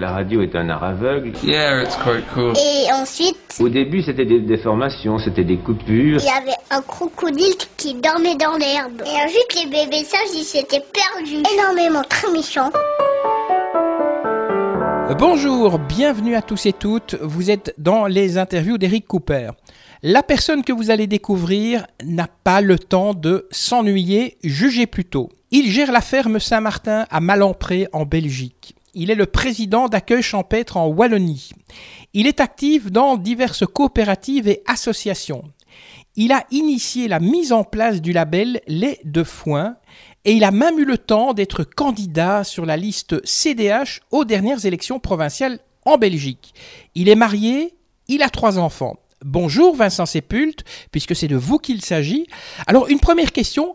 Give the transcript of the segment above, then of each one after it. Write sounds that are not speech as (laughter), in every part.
La radio est un art aveugle. Yeah, it's quite cool. Et ensuite, Au début, c'était des déformations, c'était des coupures. il y avait un crocodile qui dormait dans l'herbe. Et ensuite, les bébés sages, ils s'étaient perdus. Énormément, très méchants. Bonjour, bienvenue à tous et toutes. Vous êtes dans les interviews d'Eric Cooper. La personne que vous allez découvrir n'a pas le temps de s'ennuyer, jugez plutôt. Il gère la ferme Saint-Martin à Malempré en Belgique. Il est le président d'accueil champêtre en Wallonie. Il est actif dans diverses coopératives et associations. Il a initié la mise en place du label lait de foin et il a même eu le temps d'être candidat sur la liste CDH aux dernières élections provinciales en Belgique. Il est marié, il a trois enfants. Bonjour Vincent Sépulte, puisque c'est de vous qu'il s'agit. Alors une première question,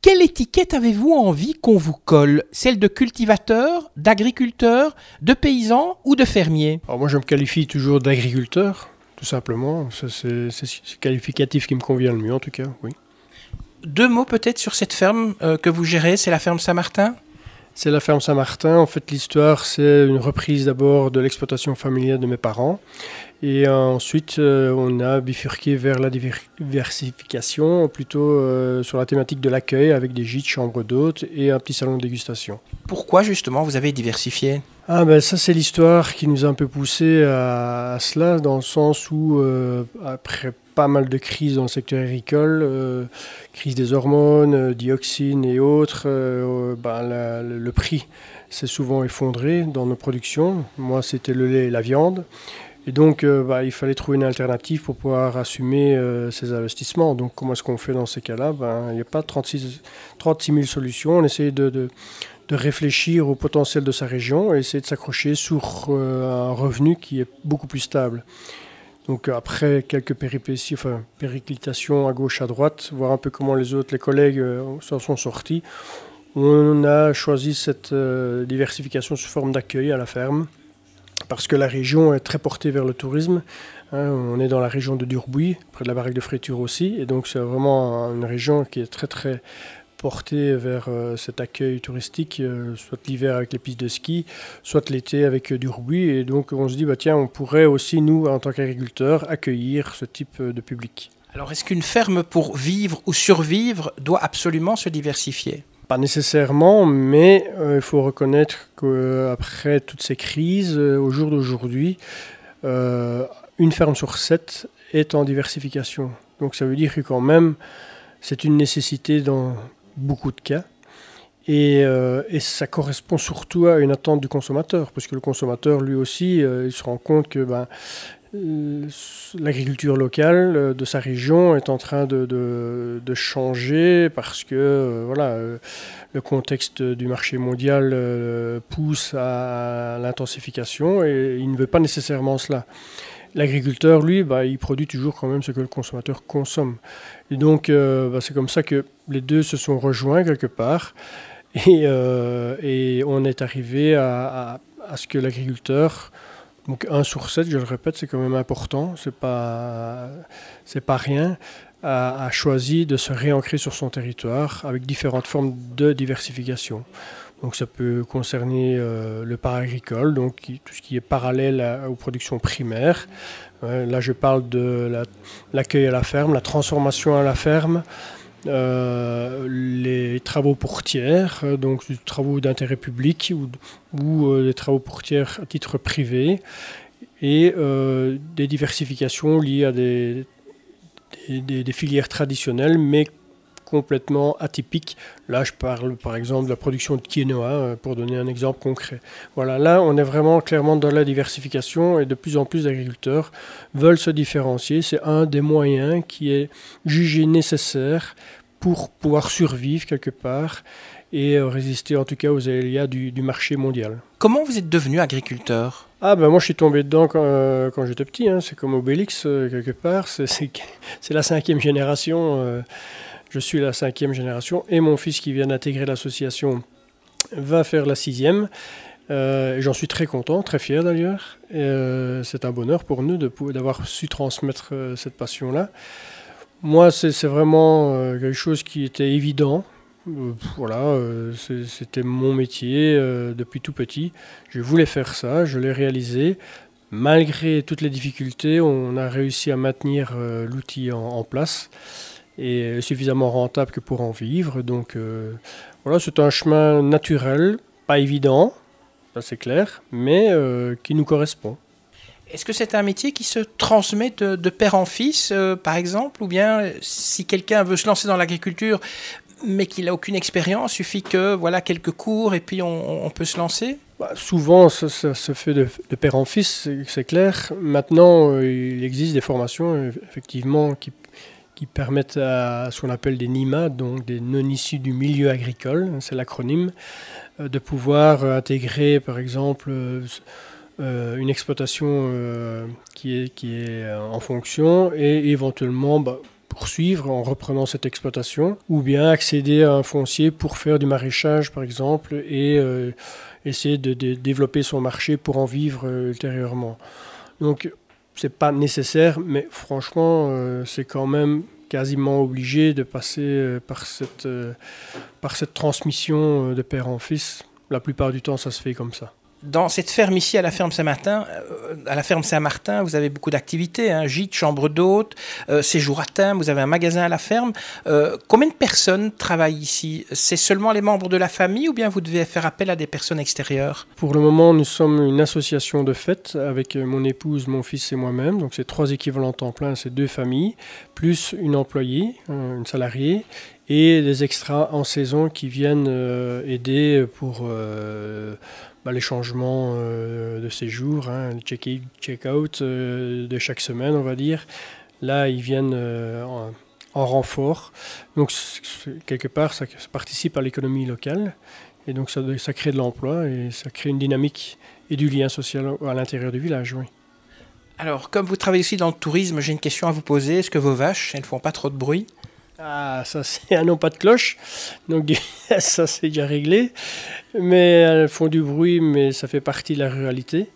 quelle étiquette avez-vous envie qu'on vous colle? Celle de cultivateur, d'agriculteur, de paysan ou de fermier? Alors moi je me qualifie toujours d'agriculteur, tout simplement. C'est ce qualificatif qui me convient le mieux en tout cas, oui. Deux mots peut-être sur cette ferme euh, que vous gérez, c'est la ferme Saint-Martin? C'est la ferme Saint-Martin. En fait l'histoire c'est une reprise d'abord de l'exploitation familiale de mes parents. Et euh, ensuite euh, on a bifurqué vers la diver- diversification, plutôt euh, sur la thématique de l'accueil avec des gîtes, chambres d'hôtes et un petit salon de dégustation. Pourquoi justement vous avez diversifié? Ah ben ça c'est l'histoire qui nous a un peu poussé à, à cela dans le sens où euh, après pas mal de crises dans le secteur agricole, euh, crise des hormones, euh, dioxines et autres, euh, la- le, prix s'est souvent effondré dans nos productions. Moi c'était le lait et la viande. Et donc ben, il fallait trouver une alternative pour pouvoir assumer ces investissements. Donc comment est-ce qu'on fait dans ces cas-là? Ben, Il n'y a pas 36, 36 000 solutions. On essaye de- de, de réfléchir au potentiel de sa région et essayer de s'accrocher sur un revenu qui est beaucoup plus stable. Donc euh, après quelques péripéties, enfin périclitations à gauche, à droite, voir un peu comment les autres, les collègues euh, s'en sont sortis, on a choisi cette euh, diversification sous forme d'accueil à la ferme parce que la région est très portée vers le tourisme. hein. on est dans la région de Durbuy, près de la barrique de friture aussi, et donc c'est vraiment une région qui est très très portée vers euh, cet accueil touristique, euh, soit l'hiver avec les pistes de ski, soit l'été avec euh, Durbuy. Et donc on se dit, bah, tiens, on pourrait aussi, nous, en tant qu'agriculteurs, accueillir ce type de public. Alors est-ce qu'une ferme pour vivre ou survivre doit absolument se diversifier? Pas nécessairement, mais euh, il faut reconnaître qu'après toutes ces crises, euh, au jour d'aujourd'hui, euh, une ferme sur sept est en diversification. Donc ça veut dire que quand même, c'est une nécessité dans beaucoup de cas. Et, euh, et ça correspond surtout à une attente du consommateur, parce que le consommateur, lui aussi, euh, il se rend compte que ben, euh, l'agriculture locale de sa région est en train de, de- de changer parce que voilà, le contexte du marché mondial pousse à l'intensification et il ne veut pas nécessairement cela. L'agriculteur, lui, bah, il produit toujours quand même ce que le consommateur consomme. Et donc, euh, bah, c'est comme ça que les deux se sont rejoints quelque part. Et, euh, on est arrivé à, ce que l'agriculteur, donc 1 sur 7, je le répète, c'est quand même important, c'est pas, c'est pas rien, a choisi de se réancrer sur son territoire avec différentes formes de diversification. Donc ça peut concerner euh, le paragricole, donc tout ce qui est parallèle à- aux productions primaires. Là, je parle de la- l'accueil à la ferme, la transformation à la ferme, euh, les travaux pour tiers, euh, donc des travaux d'intérêt public ou, euh, des travaux pour tiers à titre privé, et des diversifications liées à des- des filières traditionnelles, mais complètement atypiques. Là, je parle par exemple de la production de quinoa, euh, pour donner un exemple concret. Voilà, là, on est vraiment clairement dans la diversification et de plus en plus d'agriculteurs veulent se différencier. C'est un des moyens qui est jugé nécessaire pour pouvoir survivre quelque part et euh, résister en tout cas aux aléas du, du marché mondial. Comment vous êtes devenu agriculteur? Ah ben moi je suis tombé dedans quand, euh, quand j'étais petit, hein. c'est comme Obélix euh, quelque part, c'est- la cinquième génération, euh, je suis la cinquième génération et mon fils qui vient d'intégrer l'association va faire la sixième. Euh, J'en suis très content, très fier d'ailleurs. Euh, c'est un bonheur pour nous d'avoir su transmettre euh, cette passion-là. Moi, c'est vraiment quelque chose qui était évident. Voilà, c'était mon métier depuis tout petit. Je voulais faire ça, je l'ai réalisé. Malgré toutes les difficultés, on a réussi à maintenir l'outil en place et suffisamment rentable que pour en vivre. Donc euh, voilà, c'est un chemin naturel, pas évident, ça c'est clair, mais euh, qui nous correspond. Est-ce que c'est un métier qui se transmet de, de père en fils, euh, par exemple Ou bien euh, si quelqu'un veut se lancer dans l'agriculture, mais qu'il n'a aucune expérience, suffit que voilà quelques cours et puis on, on peut se lancer? Bah, souvent, ça, ça se fait de, de père en fils, c'est- clair. Maintenant, euh, il existe des formations, euh, effectivement, qui, qui permettent à ce qu'on appelle des NIMA, donc des non issus du milieu agricole, c'est l'acronyme, euh, de pouvoir intégrer, par exemple, euh, euh, une exploitation qui est, qui est en fonction et éventuellement bah, poursuivre en reprenant cette exploitation ou bien accéder à un foncier pour faire du maraîchage, par exemple, et essayer de, développer son marché pour en vivre ultérieurement. Donc, c'est pas nécessaire, mais franchement, euh, c'est quand même quasiment obligé de passer euh, par cette, euh, par cette transmission de père en fils. La plupart du temps, ça se fait comme ça. Dans cette ferme ici, à la ferme Saint-Martin, euh, à la ferme Saint-Martin, vous avez beaucoup d'activités, hein, gîte, chambre d'hôte, euh, séjour à thème, vous avez un magasin à la ferme. Euh, combien de personnes travaillent ici? C'est seulement les membres de la famille ou bien vous devez faire appel à des personnes extérieures? Pour le moment, nous sommes une association de fête avec euh, mon épouse, mon fils et moi-même. Donc, c'est trois équivalents temps plein, c'est deux familles, plus une employée, une salariée, et des extras en saison qui viennent aider pour bah, les changements euh, de séjour, hein, le check-in, check-out euh, de chaque semaine, on va dire. Là, ils viennent euh, en, en renfort. Donc, quelque part, ça, participe à l'économie locale. Et donc ça, crée de l'emploi et ça crée une dynamique et du lien social à l'intérieur du village. Alors, comme vous travaillez aussi dans le tourisme, j'ai une question à vous poser. Est-ce que vos vaches, elles font pas trop de bruit? Ah, ça c'est un non pas de cloche, donc (laughs) ça c'est déjà réglé. Mais elles font du bruit, mais ça fait partie de la ruralité.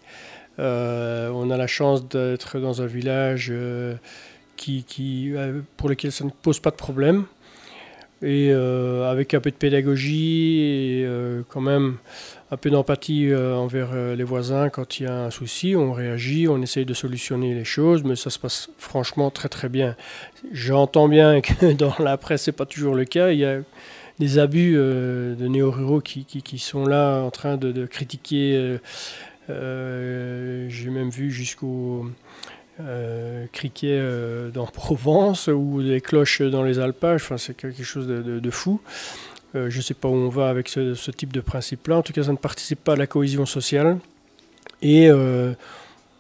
Euh, on a la chance d'être dans un village euh, qui, euh, pour lequel ça ne pose pas de problème. Et euh, avec un peu de pédagogie et euh, quand même un peu d'empathie euh, envers les voisins quand il y a un souci, on réagit, on essaye de solutionner les choses, mais ça se passe franchement très très bien. J'entends bien (laughs) que dans la presse, c'est pas toujours le cas. Il y a des abus de néo-ruraux qui, sont là en train de, critiquer. J'ai même vu jusqu'au euh, criquet euh, dans (laughs) Provence ou des cloches dans les alpages. Enfin, c'est quelque chose de, fou. Euh, je ne sais pas où on va avec ce, type de principe-là. En tout cas, ça ne participe pas à la cohésion sociale. Et euh,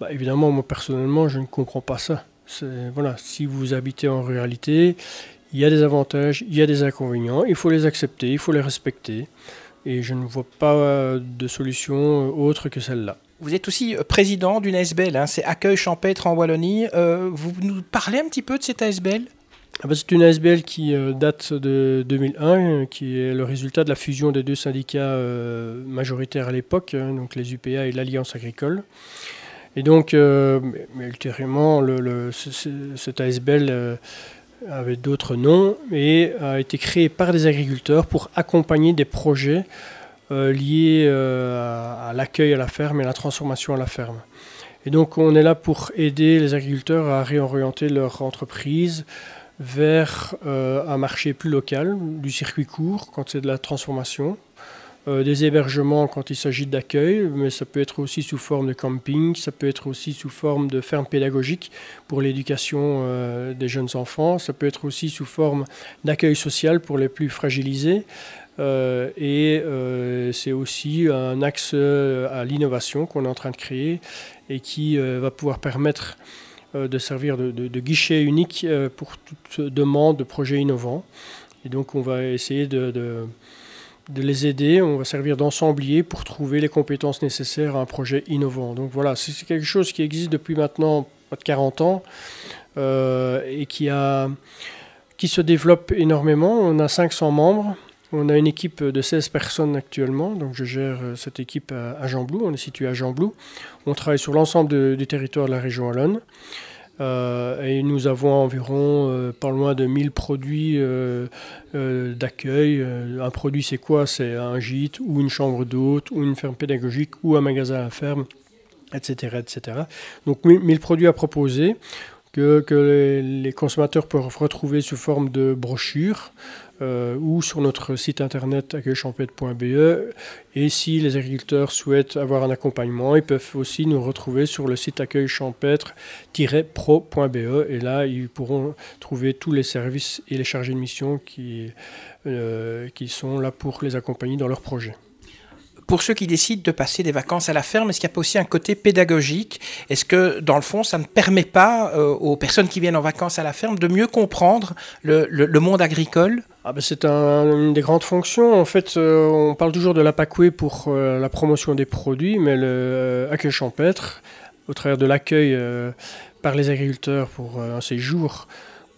bah, évidemment, moi personnellement, je ne comprends pas ça. Voilà, si vous habitez en ruralité, il y a des avantages, il y a des inconvénients, il faut les accepter, il faut les respecter. Et je ne vois pas de solution autre que celle-là. Vous êtes aussi euh, président d'une ASBL, hein, c'est Accueil Champêtre en Wallonie. Euh, vous nous parlez un petit peu de cette ASBL Ah bah, c'est une ASBL qui euh, date de 2001, euh, qui est le résultat de la fusion des deux syndicats majoritaires à l'époque, hein, donc les UPA et l'Alliance agricole. Et donc, ultérieurement, cette ASBL avait d'autres noms et a été créée par des agriculteurs pour accompagner des projets euh, liés euh, à, l'accueil à la ferme et à la transformation à la ferme. Et donc, on est là pour aider les agriculteurs à réorienter leur entreprise vers euh, un marché plus local, du circuit court quand c'est de la transformation, des hébergements quand il s'agit d'accueil, mais ça peut être aussi sous forme de camping, ça peut être aussi sous forme de ferme pédagogique pour l'éducation des jeunes enfants, ça peut être aussi sous forme d'accueil social pour les plus fragilisés. Euh, et euh, c'est aussi un axe euh, à l'innovation qu'on est en train de créer et qui va pouvoir permettre de servir de, guichet unique pour toute demande de projets innovants. Et donc on va essayer de, les aider, on va servir d'ensemblier pour trouver les compétences nécessaires à un projet innovant. Donc voilà, c'est quelque chose qui existe depuis maintenant pas de 40 ans et qui, a, qui se développe énormément. On a 500 membres. On a une équipe de 16 personnes actuellement, donc je gère euh, cette équipe à, Jean-Blou, on est situé à Jean-Blou. On travaille sur l'ensemble du territoire de la région Wallonne. Euh, et nous avons environ euh, pas loin de 1000 produits euh, d'accueil. un produit, c'est quoi? C'est un gîte ou une chambre d'hôte ou une ferme pédagogique ou un magasin à ferme, etc. etc. Donc 1000 produits à proposer que, les, consommateurs peuvent retrouver sous forme de brochures euh, ou sur notre site internet accueilchampêtre.be. Et si les agriculteurs souhaitent avoir un accompagnement, ils peuvent aussi nous retrouver sur le site accueilchampêtre-pro.be. Et là, ils pourront trouver tous les services et les chargés de mission qui, euh, qui sont là pour les accompagner dans leurs projets pour ceux qui décident de passer des vacances à la ferme, est-ce qu'il y a aussi un côté pédagogique? Est-ce que, dans le fond, ça ne permet pas euh, aux personnes qui viennent en vacances à la ferme de mieux comprendre le, monde agricole? Ah ben c'est une des grandes fonctions. En fait, euh, on parle toujours de l'APACUE pour euh, la promotion des produits, mais le accueil champêtre, au travers de l'accueil par les agriculteurs pour un séjour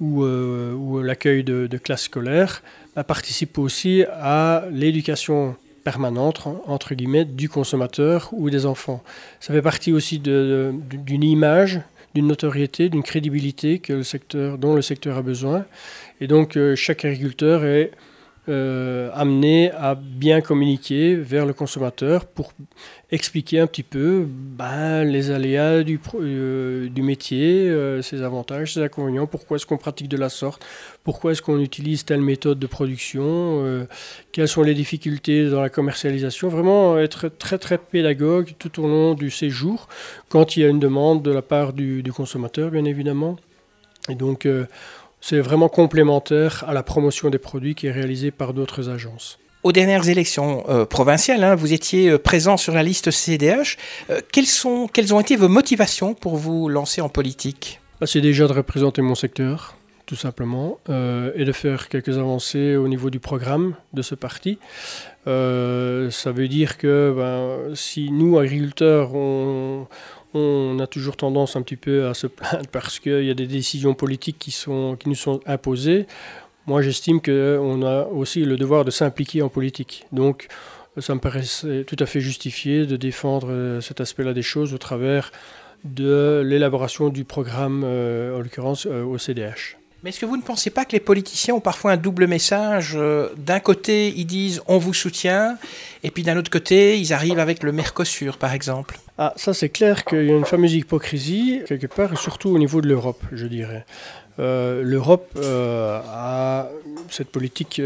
ou, l'accueil de, classes scolaires, bah, participe aussi à l'éducation permanente, entre guillemets, du consommateur ou des enfants. Ça fait partie aussi d'une image, d'une notoriété, d'une crédibilité que le secteur, dont le secteur a besoin. Et donc, euh, chaque agriculteur est euh, amené à bien communiquer vers le consommateur pour expliquer un petit peu ben, les aléas du, euh, métier, euh, ses avantages, ses inconvénients, pourquoi est-ce qu'on pratique de la sorte, pourquoi est-ce qu'on utilise telle méthode de production, quelles sont les difficultés dans la commercialisation. Vraiment être très très pédagogue tout au long du séjour, quand il y a une demande de la part du, du consommateur, bien évidemment. Et donc, c'est vraiment complémentaire à la promotion des produits qui est réalisée par d'autres agences. Aux dernières élections euh, provinciales, hein, vous étiez euh, présent sur la liste CDH. Euh, quelles, sont, quelles ont été vos motivations pour vous lancer en politique? Bah, C'est déjà de représenter mon secteur, tout simplement, et de faire quelques avancées au niveau du programme de ce parti. ça veut dire que ben, si nous, agriculteurs, on, on a toujours tendance un petit peu à se plaindre (laughs) parce qu'il y a des décisions politiques qui, sont, qui nous sont imposées. Moi, j'estime qu'on a aussi le devoir de s'impliquer en politique. Donc, ça me paraît tout à fait justifié de défendre euh, cet aspect-là des choses au travers de l'élaboration du programme, euh, en l'occurrence euh, au CDH. Mais est-ce que vous ne pensez pas que les politiciens ont parfois un double message euh, D'un côté, ils disent on vous soutient, et puis d'un autre côté, ils arrivent avec le Mercosur, par exemple? Ah, ça c'est clair qu'il y a une fameuse hypocrisie, quelque part, et surtout au niveau de l'Europe, je dirais. Euh, L'Europe euh, a cette politique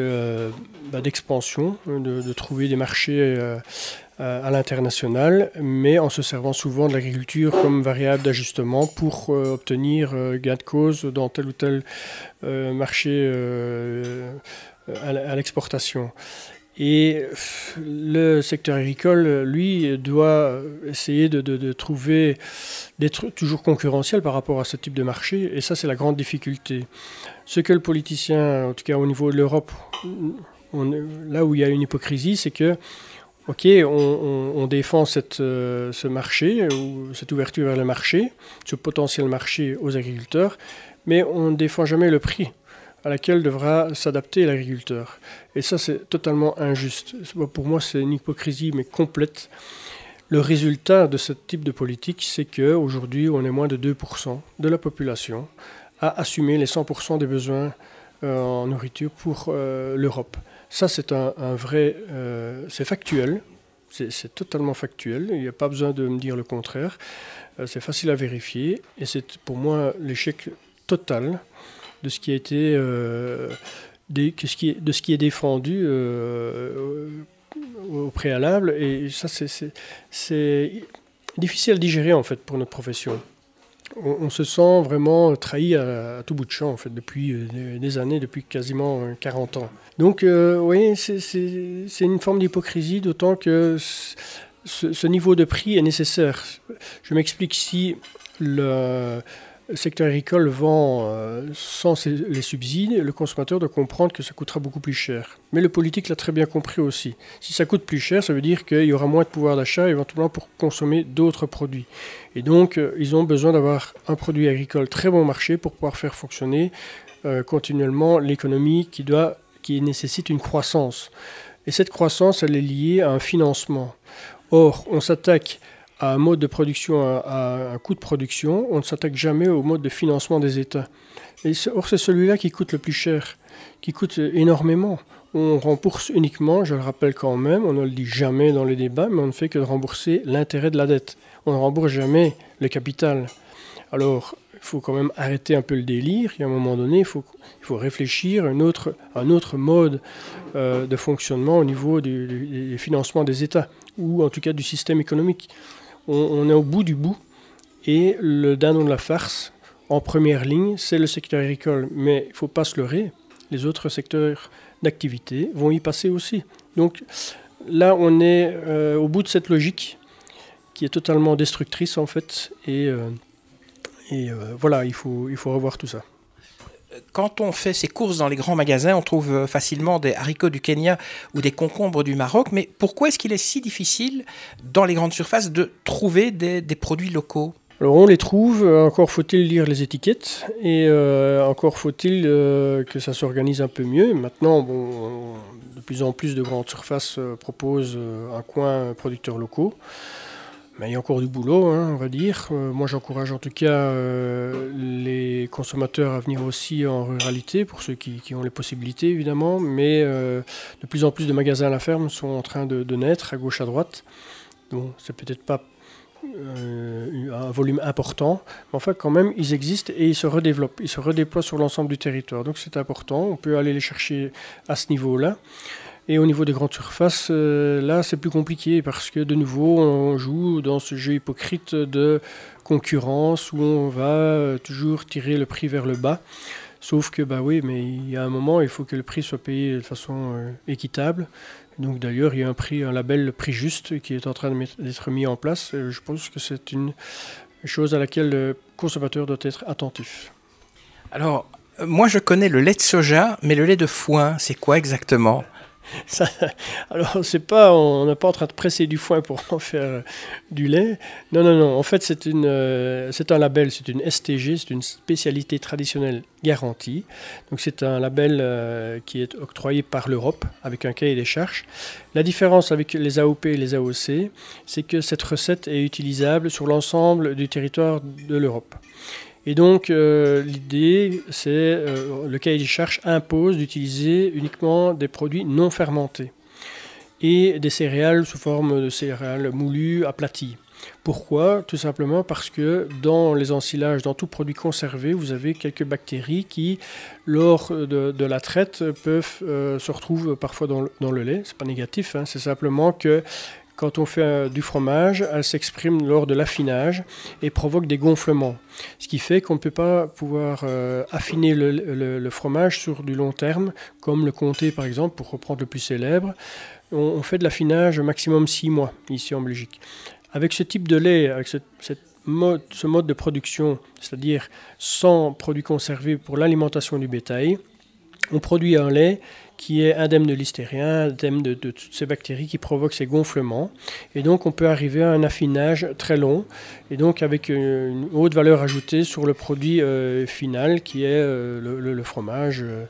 bah, d'expansion, de, trouver des marchés à l'international, mais en se servant souvent de l'agriculture comme variable d'ajustement pour euh, obtenir euh, gain de cause dans tel ou tel marché à l'exportation. Et le secteur agricole, lui, doit essayer de, de trouver, d'être toujours concurrentiel par rapport à ce type de marché. Et ça, c'est la grande difficulté. Ce que le politicien, en tout cas au niveau de l'Europe, là où il y a une hypocrisie, c'est que OK, on, défend cette, euh, ce marché, ou cette ouverture vers le marché, ce potentiel marché aux agriculteurs, mais on ne défend jamais le prix à laquelle devra s'adapter l'agriculteur. Et ça, c'est totalement injuste. Pour moi, c'est une hypocrisie, mais complète. Le résultat de ce type de politique, c'est qu'aujourd'hui, on est moins de 2% de la population à assumer les 100% des besoins euh, en nourriture pour euh, l'Europe. Ça, c'est un, vrai. Euh, c'est factuel. C'est totalement factuel. Il n'y a pas besoin de me dire le contraire. Euh, c'est facile à vérifier. Et c'est pour moi l'échec total de ce qui a été. Euh, de ce qui est défendu au préalable. Et ça, c'est difficile à digérer, en fait, pour notre profession on, se sent vraiment trahi à, tout bout de champ, en fait, depuis euh, des années, depuis quasiment 40 euh, ans. Donc, euh, oui, c'est une forme d'hypocrisie, d'autant que ce, niveau de prix est nécessaire. Je m'explique si le, le secteur agricole vend euh, sans les subsides, le consommateur doit comprendre que ça coûtera beaucoup plus cher. Mais le politique l'a très bien compris aussi. Si ça coûte plus cher, ça veut dire qu'il y aura moins de pouvoir d'achat éventuellement pour consommer d'autres produits. Et donc, euh, ils ont besoin d'avoir un produit agricole très bon marché pour pouvoir faire fonctionner euh, continuellement l'économie qui, qui nécessite une croissance. Et cette croissance, elle est liée à un financement. Or, on s'attaque à un mode de production, à, un coût de production, on ne s'attaque jamais au mode de financement des États. Or, c'est celui-là qui coûte le plus cher, qui coûte énormément. On rembourse uniquement, je le rappelle quand même, on ne le dit jamais dans les débats, mais on ne fait que de rembourser l'intérêt de la dette. On ne rembourse jamais le capital. Alors, il faut quand même arrêter un peu le délire. Et à un moment donné, il faut, réfléchir à un autre, mode euh, de fonctionnement au niveau du, financement des États, ou en tout cas du système économique. On, est au bout du bout. Et le dindon de la farce, en première ligne, c'est le secteur agricole. Mais il ne faut pas se leurrer. Les autres secteurs d'activité vont y passer aussi. Donc là, on est euh, au bout de cette logique qui est totalement destructrice en fait. Et, euh, euh, voilà, il faut revoir tout ça. Quand on fait ses courses dans les grands magasins, on trouve facilement des haricots du Kenya ou des concombres du Maroc. Mais pourquoi est-ce qu'il est si difficile dans les grandes surfaces de trouver des, produits locaux? Alors on les trouve, encore faut-il lire les étiquettes et euh, encore faut-il euh, que ça s'organise un peu mieux. Maintenant, bon, de plus en plus de grandes surfaces euh, proposent euh, un coin producteurs locaux. Mais il y a encore du boulot, hein, on va dire. Euh, moi, j'encourage en tout cas euh, les consommateurs à venir aussi en ruralité, pour ceux qui, ont les possibilités, évidemment. Mais euh, de plus en plus de magasins à la ferme sont en train de, naître, à gauche, à droite. Donc, c'est peut-être pas un volume important. Mais enfin, quand même, ils existent et ils se redéveloppent. Ils se redéploient sur l'ensemble du territoire. Donc, c'est important. On peut aller les chercher à ce niveau-là. Et au niveau des grandes surfaces, euh, là, c'est plus compliqué parce que de nouveau, on joue dans ce jeu hypocrite de concurrence où on va euh, toujours tirer le prix vers le bas. Sauf que, bah oui, mais il y a un moment, il faut que le prix soit payé de façon euh, équitable. Donc d'ailleurs, il y a un prix, un label prix juste qui est en train d'être mis en place. Je pense que c'est une chose à laquelle le consommateur doit être attentif. Alors, moi je connais le lait de soja, mais le lait de foin, c'est quoi exactement? (laughs) alors, c'est pas, on n'est pas en train de presser du foin pour en faire euh, du lait. Non, non, non. En fait, c'est une, euh, c'est un label, c'est une STG, c'est une spécialité traditionnelle garantie. Donc, c'est un label euh, qui est octroyé par l'Europe avec un cahier des charges. La différence avec les AOP et les AOC, c'est que cette recette est utilisable sur l'ensemble du territoire de l'Europe. Et donc, euh, l'idée, c'est euh, le cahier des charges impose d'utiliser uniquement des produits non fermentés et des céréales sous forme de céréales moulues, aplaties. Pourquoi? Tout simplement parce que dans les ensilages, dans tout produit conservé, vous avez quelques bactéries qui, lors de, la traite, peuvent euh, se retrouver parfois dans le, dans le lait. Pas négatif, hein, c'est simplement que quand on fait euh, du fromage, elle s'exprime lors de l'affinage et provoque des gonflements. Ce qui fait qu'on ne peut pas pouvoir euh, affiner le, fromage sur du long terme, comme le comté par exemple, pour reprendre le plus célèbre. On, fait de l'affinage maximum 6 mois ici en Belgique. Avec ce type de lait, avec ce, mode, ce mode de production, c'est-à-dire sans produits conservés pour l'alimentation du bétail, on produit un lait qui est indemne de listérien, indemne de, de, toutes ces bactéries qui provoquent ces gonflements. Et donc on peut arriver à un affinage très long, et donc avec une, haute valeur ajoutée sur le produit euh, final qui est euh, le, fromage euh,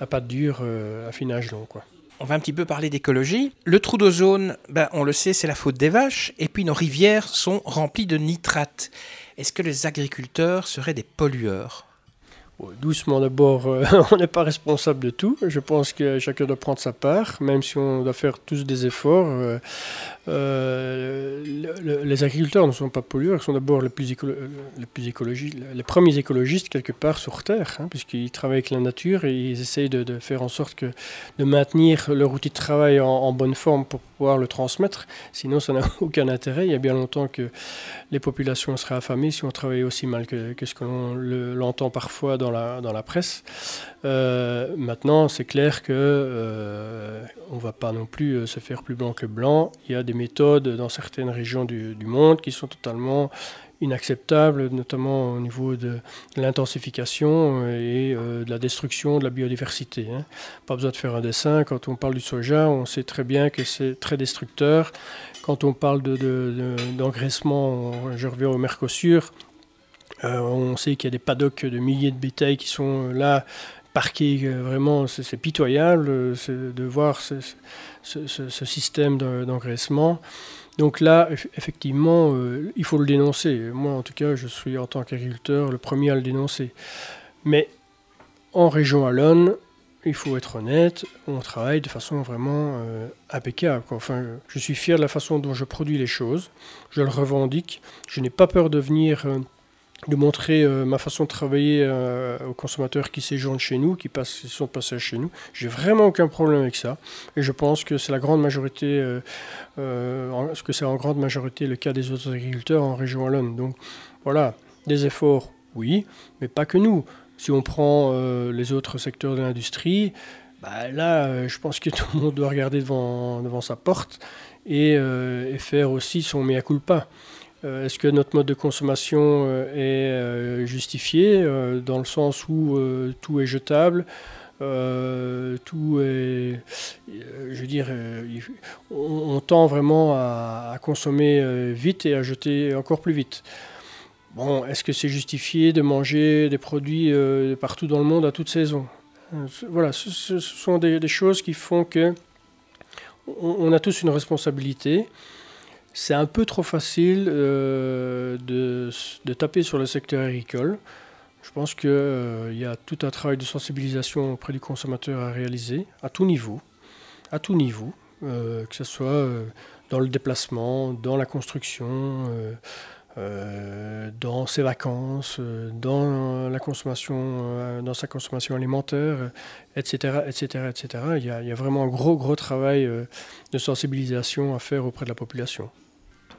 à pâte dure, affinage long. Quoi. On va un petit peu parler d'écologie. Le trou d'ozone, ben, on le sait, c'est la faute des vaches, et puis nos rivières sont remplies de nitrates. Est-ce que les agriculteurs seraient des pollueurs? Doucement d'abord, euh, (laughs) on n'est pas responsable de tout. Je pense que chacun doit prendre sa part, même si on doit faire tous des efforts. Euh, euh, le, les agriculteurs ne sont pas pollueurs, ils sont d'abord les plus, les les premiers écologistes quelque part sur Terre, hein, puisqu'ils travaillent avec la nature et ils essayent de, faire en sorte de maintenir leur outil de travail en, bonne forme pour pouvoir le transmettre. Sinon, ça n'a (laughs) aucun intérêt. Il y a bien longtemps que les populations seraient affamées si on travaillait aussi mal que, ce que l'on l'entend parfois dans la presse. Euh, maintenant, c'est clair que euh, on va pas non plus euh, se faire plus blanc que blanc. Il y a des méthodes dans certaines régions du, monde qui sont totalement inacceptables, notamment au niveau de, l'intensification et euh, de la destruction de la biodiversité. Hein. Pas besoin de faire un dessin. Quand on parle du soja, on sait très bien que c'est très destructeur. Quand on parle d'engraissement, de, de, de, je reviens au Mercosur, on sait qu'il y a des paddocks de milliers de bétail qui sont là parqués, euh, vraiment, c'est pitoyable de voir ce, système d'engraissement. Donc là, effectivement, euh, il faut le dénoncer. Moi, en tout cas, je suis en tant qu'agriculteur le premier à le dénoncer. Mais en région Wallonne, il faut être honnête, on travaille de façon vraiment euh, impeccable. Enfin, je suis fier de la façon dont je produis les choses. Je le revendique. Je n'ai pas peur de venir euh, de montrer euh, ma façon de travailler euh, aux consommateurs qui séjournent chez nous, qui, passent, qui sont de passage chez nous. J'ai vraiment aucun problème avec ça. Et je pense que c'est la grande majorité, euh, que c'est en grande majorité le cas des autres agriculteurs en région Wallonne. Donc voilà, des efforts, oui, mais pas que nous. Si on prend les autres secteurs de l'industrie, bah là, je pense que (laughs) tout le monde doit regarder devant, sa porte et faire aussi son mea culpa. Euh, est-ce que notre mode de consommation euh, est euh, justifié dans le sens où tout est jetable tout est, je veux dire, on, tend vraiment à, consommer vite et à jeter encore plus vite. Bon, est-ce que c'est justifié de manger des produits partout dans le monde à toute saison? Voilà, ce, sont des, choses qui font que on a tous une responsabilité c'est un peu trop facile euh, de, taper sur le secteur agricole. Je pense qu'il euh, y a tout un travail de sensibilisation auprès du consommateur à réaliser, à tout niveau, à tout niveau, euh, que ce soit dans le déplacement, dans la construction, dans ses vacances, dans la consommation, dans sa consommation alimentaire, etc., etc., etc. Il y, a, il y a vraiment un gros, gros travail de sensibilisation à faire auprès de la population.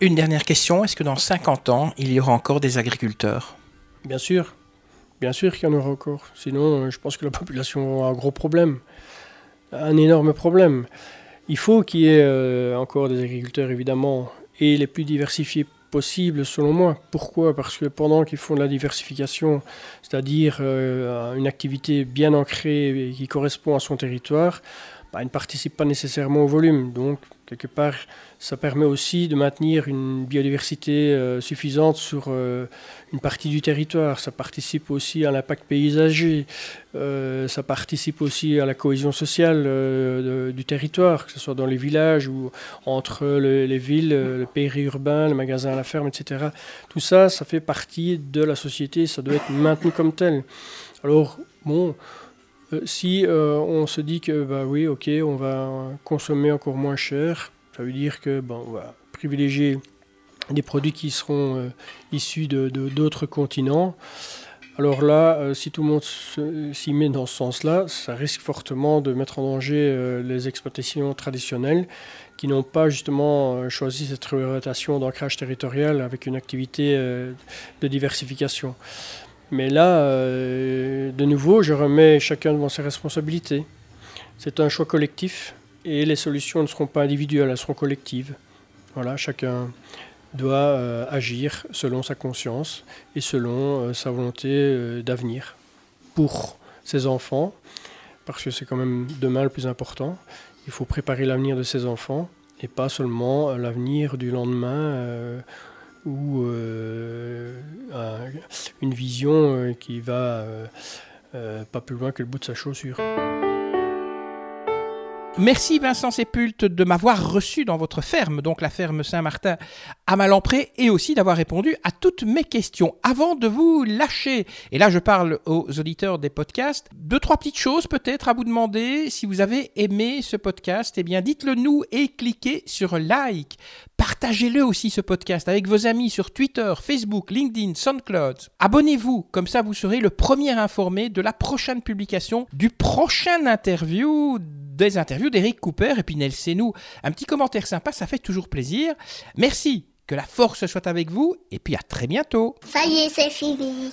Une dernière question, est-ce que dans 50 ans, il y aura encore des agriculteurs? Bien sûr, bien sûr qu'il y en aura encore. Sinon, euh, je pense que la population aura un gros problème, un énorme problème. Il faut qu'il y ait euh, encore des agriculteurs, évidemment, et les plus diversifiés possibles, selon moi. Pourquoi? Parce que pendant qu'ils font de la diversification, c'est-à-dire euh, une activité bien ancrée et qui correspond à son territoire, bah, ne participent pas nécessairement au volume. Donc, quelque part, ça permet aussi de maintenir une biodiversité euh, suffisante sur euh, une partie du territoire. Ça participe aussi à l'impact paysager. Euh, ça participe aussi à la cohésion sociale du territoire, que ce soit dans les villages ou entre les villes, le périurbain, le magasin la ferme, etc. Tout ça, ça fait partie de la société. Ça doit être maintenu comme tel. Alors, bon. Si on se dit que bah oui ok on va consommer encore moins cher ça veut dire que on va privilégier des produits qui seront euh, issus de, d'autres continents. Alors là, euh, si tout le monde s'y met dans ce sens-là, ça risque fortement de mettre en danger euh, les exploitations traditionnelles qui n'ont pas justement choisi cette orientation d'ancrage territorial avec une activité de diversification. Mais là, de nouveau, je remets chacun devant ses responsabilités. C'est un choix collectif et les solutions ne seront pas individuelles, elles seront collectives. Voilà, chacun doit euh, agir selon sa conscience et selon euh, sa volonté euh, d'avenir pour ses enfants, parce que c'est quand même demain le plus important. Il faut préparer l'avenir de ses enfants et pas seulement l'avenir du lendemain ou une vision qui va pas plus loin que le bout de sa chaussure. Merci Vincent Sépulte de m'avoir reçu dans votre ferme, donc la ferme Saint-Martin à Malempré, et aussi d'avoir répondu à toutes mes questions. Avant de vous lâcher, et là je parle aux auditeurs des podcasts, deux, trois petites choses peut-être à vous demander. Si vous avez aimé ce podcast, eh bien dites-le nous et cliquez sur like. Partagez-le aussi ce podcast avec vos amis sur Twitter, Facebook, LinkedIn, SoundCloud. Abonnez-vous, comme ça vous serez le premier informé de la prochaine publication, du prochain interview des interviews d'Eric Cooper et puis Nelson. Un petit commentaire sympa, ça fait toujours plaisir. Merci, que la force soit avec vous et puis à très bientôt. Ça y est, c'est fini.